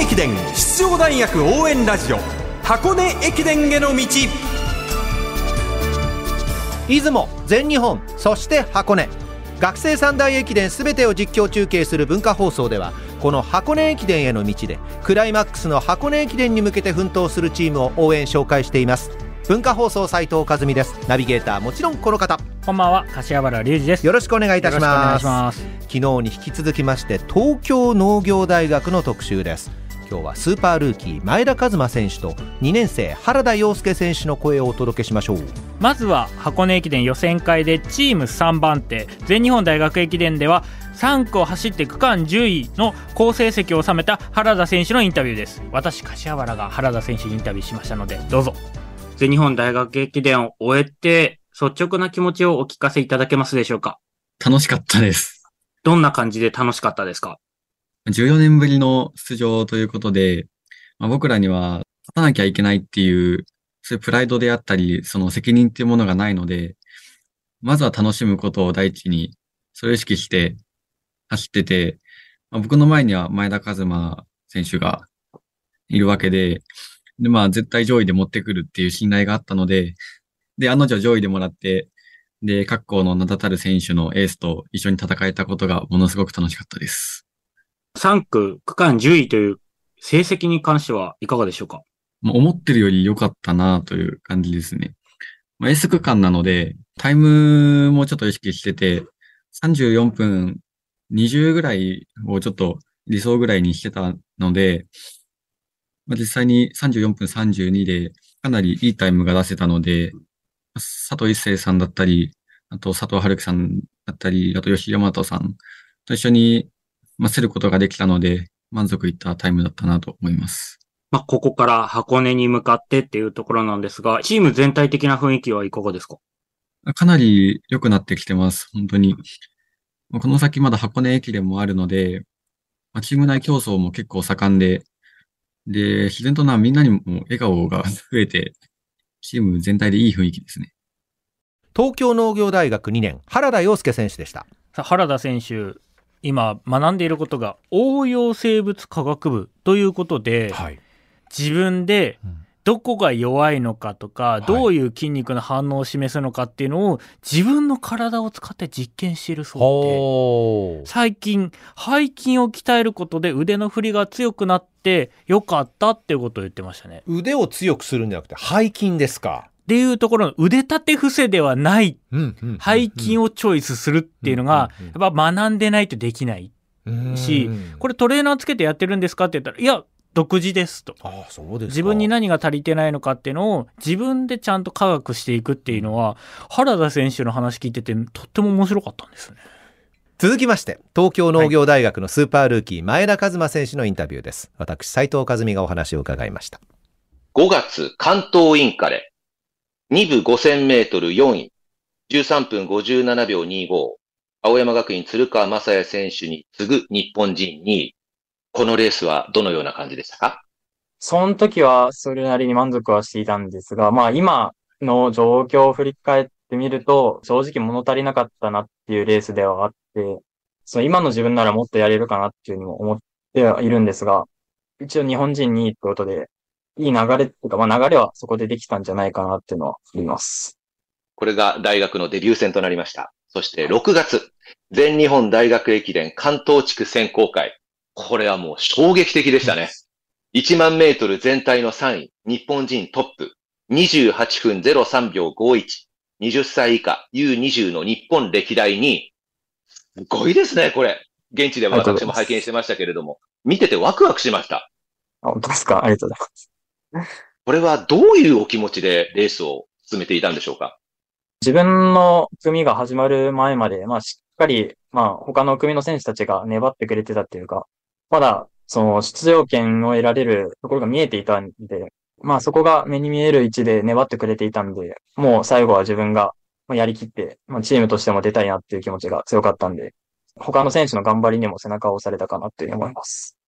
根駅伝出場大学応援ラジオ箱根駅伝への道。出雲全日本そして箱根。学生三大駅伝すべてを実況中継する文化放送ではこの箱根駅伝への道でクライマックスの箱根駅伝に向けて奮闘するチームを応援紹介しています。文化放送斉藤和美です。ナビゲーターもちろんこの方。こんばんは柏原隆二です。よろしくお願いいたします。ます。昨日に引き続きまして東京農業大学の特集です今日はスーパールーキー前田和馬選手と2年生原田陽介選手の声をお届けしましょう。まずは箱根駅伝予選会でチーム3番手全日本大学駅伝では3区を走って区間10位の好成績を収めた原田選手のインタビューです。私柏原が原田選手にインタビューしましたのでどうぞ。全日本大学駅伝を終えて率直な気持ちをお聞かせいただけますでしょうか？楽しかったです。どんな感じで楽しかったですか？14年ぶりの出場ということで、まあ、僕らには勝たなきゃいけないっていう、そういうプライドであったり、その責任っていうものがないので、まずは楽しむことを第一に、それを意識して走ってて、まあ、僕の前には前田和馬選手がいるわけで、で、まあ絶対上位で持ってくるっていう信頼があったので、で、案の定上位でもらって、で、各校の名だたる選手のエースと一緒に戦えたことがものすごく楽しかったです。3区区間10位という成績に関してはいかがでしょうか？まあ思ってるより良かったなという感じですね。まあ、S 区間なので、タイムもちょっと意識してて、34分20ぐらいをちょっと理想ぐらいにしてたので、まあ、実際に34分32でかなりいいタイムが出せたので、佐藤一生さんだったり、あと佐藤春樹さんだったり、あと吉山本さんと一緒に、まあ、競ることができたので、満足いったタイムだったなと思います。まあ、ここから箱根に向かってっていうところなんですが、チーム全体的な雰囲気はいかがですか？かなり良くなってきてます。本当に。まあこの先まだ箱根駅伝もあるので、まあ、チーム内競争も結構盛んで、で、自然とな、みんなにも笑顔が増えて、チーム全体でいい雰囲気ですね。東京農業大学2年原田陽介選手でしたさあ原田選手、今学んでいることが応用生物科学部ということで、はい。自分でうん。どこが弱いのかとか、い。どういう筋肉の反応を示すのかっていうのを自分の体を使って実験しているそうで。ほ最近背筋を鍛えることで腕の振りが強くなってよかったっていうことを言ってましたね。腕を強くするんじゃなくて背筋ですか、っていうところの腕立て伏せではない背筋をチョイスするっていうのがやっぱ学んでないとできないしこれトレーナーつけてやってるんですかって言ったらいや独自ですと。ああそうですか。自分に何が足りてないのかっていうのを自分でちゃんと科学していくっていうのは原田選手の話聞いててとっても面白かったんですね。続きまして東京農業大学のスーパールーキー前田和馬選手のインタビューです。私斉藤和美がお話を伺いました。5月、関東インカレ。2部5000メートル4位。13分57秒25。青山学院鶴川正也選手に次ぐ日本人2位。このレースはどのような感じでしたか？その時はそれなりに満足はしていたんですが、まあ今の状況を振り返ってみると、正直物足りなかったなっていうレースではあって、その今の自分ならもっとやれるかなっていうふうにも思ってはいるんですが、一応日本人2位ってことで、いい流れっていうか、まあ流れはそこでできたんじゃないかなっていうのはあります。これが大学のデビュー戦となりました。そして6月、全日本大学駅伝関東地区選考会。これはもう衝撃的でしたね。1万メートル全体の3位、日本人トップ。28分03秒51。20歳以下 U20 の日本歴代2位。すごいですね、これ。現地でも私も拝見してましたけれども。見ててワクワクしました。あ、本当ですか？ありがとうございます。これはどういうお気持ちでレースを進めていたんでしょうか？自分の組が始まる前まで、まあしっかり、まあ他の組の選手たちが粘ってくれてたっていうか、まだその出場権を得られるところが見えていたんで、まあそこが目に見える位置で粘ってくれていたんで、もう最後は自分がやりきって、まあチームとしても出たいなっていう気持ちが強かったんで、他の選手の頑張りにも背中を押されたかなって思います。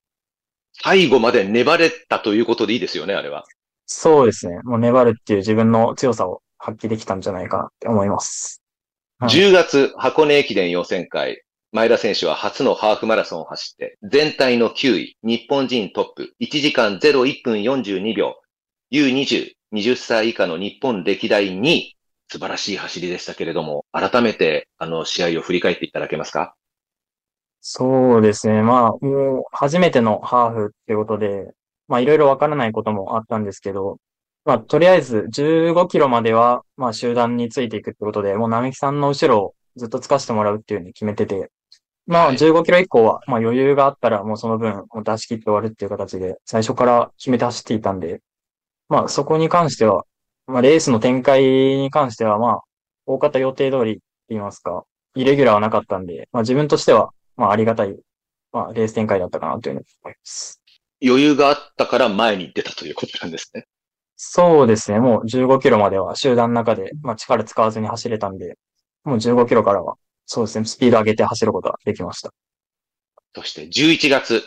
最後まで粘れたということでいいですよね、あれは。そうですね。もう粘るっていう自分の強さを発揮できたんじゃないかなって思います。はい10月箱根駅伝予選会。前田選手は初のハーフマラソンを走って、全体の9位、日本人トップ、1時間01分42秒、U20、20歳以下の日本歴代2位、素晴らしい走りでしたけれども、改めて、あの、試合を振り返っていただけますか？そうですね。まあ、もう、初めてのハーフってことで、まあ、いろいろわからないこともあったんですけど、まあ、とりあえず15キロまでは、まあ、集団についていくってことで、もう並木さんの後ろをずっとつかしてもらうっていうふうに決めてて、まあ、はい15キロ以降は、まあ、余裕があったら、もうその分、もう出し切って終わるっていう形で、最初から決めて走っていたんで、まあ、そこに関しては、まあ、レースの展開に関しては、まあ、大方予定通りって言いますか、イレギュラーはなかったんで、まあ、自分としては、まあ、ありがたい、まあ、レース展開だったかなというふうに思います。余裕があったから前に出たということなんですね。そうですね。もう15キロまでは集団の中で、まあ、力使わずに走れたんで、もう15キロからは、そうですね。スピード上げて走ることができました。そして11月、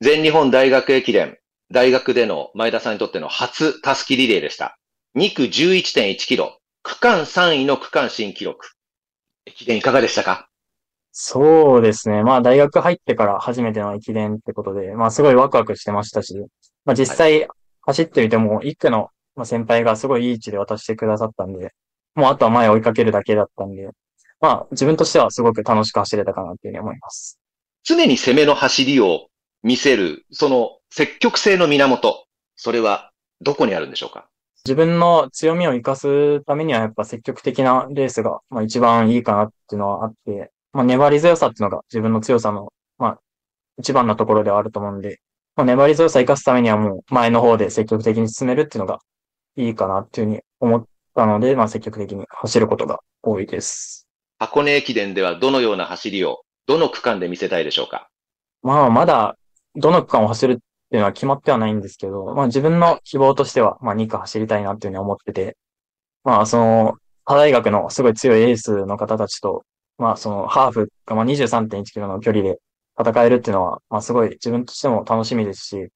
全日本大学駅伝、大学での前田さんにとっての初タスキリレーでした。2区11.1キロ、区間3位の区間新記録。駅伝いかがでしたか？そうですね。まあ、大学入ってから初めての駅伝ってことで、まあ、すごいワクワクしてましたし、まあ、実際走ってみても、1区のまあ先輩がすごいいい位置で渡してくださったんで、もうあとは前を追いかけるだけだったんで、まあ、自分としてはすごく楽しく走れたかなっていうふうに思います。常に攻めの走りを見せる、その積極性の源、それはどこにあるんでしょうか？自分の強みを活かすためにはやっぱ積極的なレースが、まあ、一番いいかなっていうのはあって、まあ、粘り強さっていうのが自分の強さの、まあ、一番のところではあると思うんで、まあ、粘り強さを活かすためにはもう前の方で積極的に進めるっていうのがいいかなっていうふうに思ったので、まあ、積極的に走ることが多いです。箱根駅伝ではどのような走りを、どの区間で見せたいでしょうか？まあ、まだどの区間を走るっていうのは決まってはないんですけど、まあ自分の希望としては、まあ2区走りたいなっていうふうに思ってて、まあその、他大学のすごい強いエースの方たちと、まあそのハーフがまあ23.1キロの距離で戦えるっていうのは、まあすごい自分としても楽しみですし、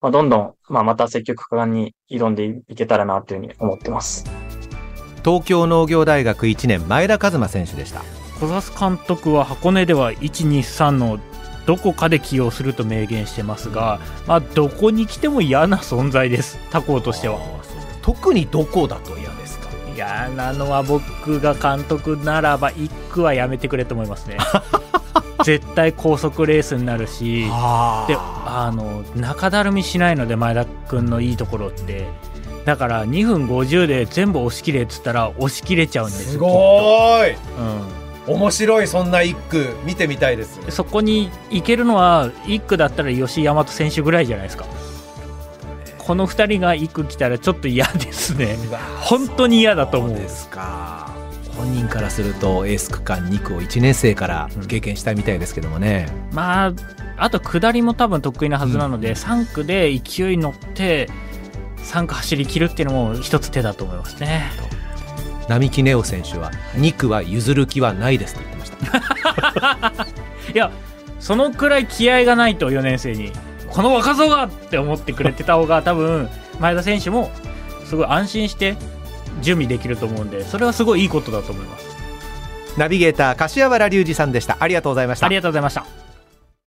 まあどんどん、まあまた積極果敢に挑んでいけたらなっていうふうに思ってます。東京農業大学1年前田和馬選手でした。小笹監督は箱根では123のどこかで起用すると明言してますが、まあ、どこに来ても嫌な存在です。他校としては。特にどこだと嫌ですか嫌なのは僕が監督ならば1区はやめてくれと思いますね。絶対高速レースになるしあ。であの中だるみしないので前田君のいいところって。だから2分50で全部押し切れっつったら押し切れちゃうんですすよごーいうん。面白いそんな一句見てみたいですそこに行けるのは1区だったら吉居大和選手ぐらいじゃないですかこの2人が1区来たらちょっと嫌ですね。本当に嫌だと思う。ですか。本人からするとエース区間2区を1年生から経験したいみたいですけどもね、まああと下りも多分得意なはずなので、3区で勢いに乗って3区走り切るっていうのも一つ手だと思いますね。並木ネオ選手は2区は譲る気はないですと言ってました。いやそのくらい気合がないと4年生にこの若造がって思ってくれてた方が多分前田選手もすごい安心して準備できると思うんでそれはすごいいいことだと思います。ナビゲーター柏原隆二さんでした。ありがとうございました。ありがとうございました